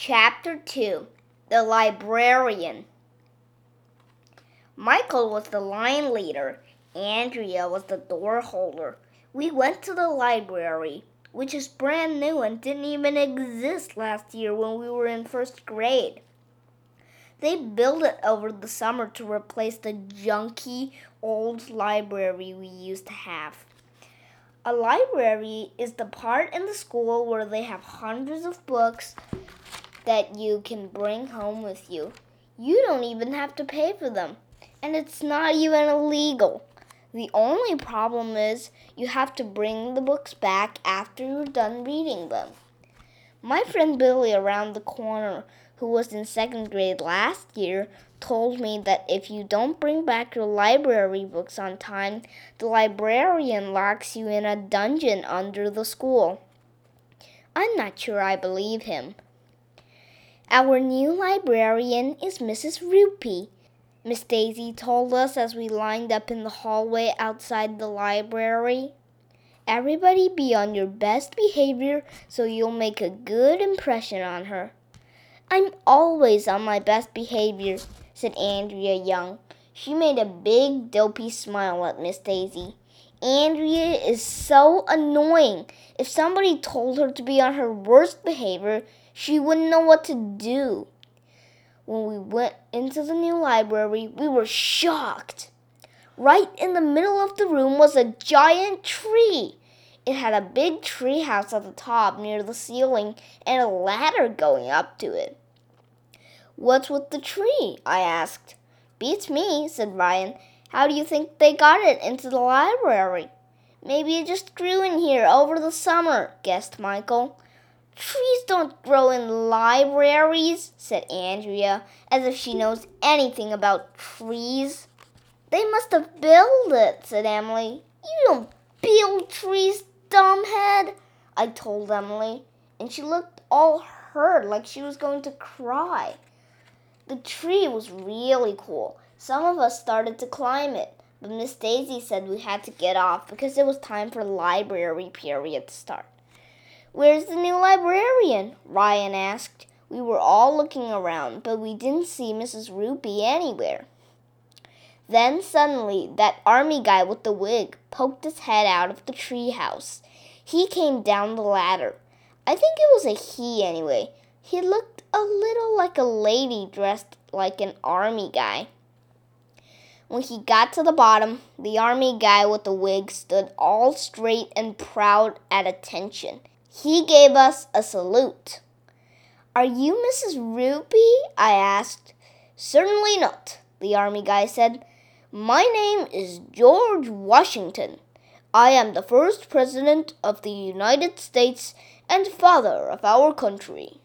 Chapter 2 The Librarian Michael was the line leader. Andrea was the door holder. We went to the library, which is brand new and didn't even exist last year when we were in first grade. They built it over the summer to replace the junky old library we used to have. A library is the part in the school where they have hundreds of books that you can bring home with you. You don't even have to pay for them, and it's not even illegal. The only problem is you have to bring the books back after you're done reading them. My friend Billy around the corner, who was in second grade last year, told me that if you don't bring back your library books on time, the librarian locks you in a dungeon under the school. I'm not sure I believe him. Our new librarian is Mrs. Roopy. Miss Daisy told us as we lined up in the hallway outside the library. Everybody be on your best behavior so you'll make a good impression on her. I'm always on my best behavior, said Andrea Young. She made a big, dopey smile at Miss Daisy. Andrea is so annoying. If somebody told her to be on her worst behavior, she wouldn't know what to do. When we went into the new library, we were shocked. Right in the middle of the room was a giant tree. It had a big tree house at the top near the ceiling and a ladder going up to it. What's with the tree? I asked. Beats me, said Ryan. How do you think they got it into the library? Maybe it just grew in here over the summer, guessed Michael. Trees don't grow in libraries, said Andrea, as if she knows anything about trees. They must have built it, said Emily. You don't build trees, dumbhead, I told Emily, and she looked all hurt like she was going to cry. The tree was really cool. Some of us started to climb it, but Miss Daisy said we had to get off because it was time for library period to start. Where's the new librarian? Ryan asked. We were all looking around, but we didn't see Mrs. Roopy anywhere. Then suddenly, that army guy with the wig poked his head out of the tree house. He came down the ladder. I think it was a he anyway. He looked a little like a lady dressed like an army guy. When he got to the bottom, the army guy with the wig stood all straight and proud at attention. He gave us a salute. Are you Mrs. Roopy? I asked. Certainly not, the army guy said. My name is George Washington. I am the first president of the United States and father of our country.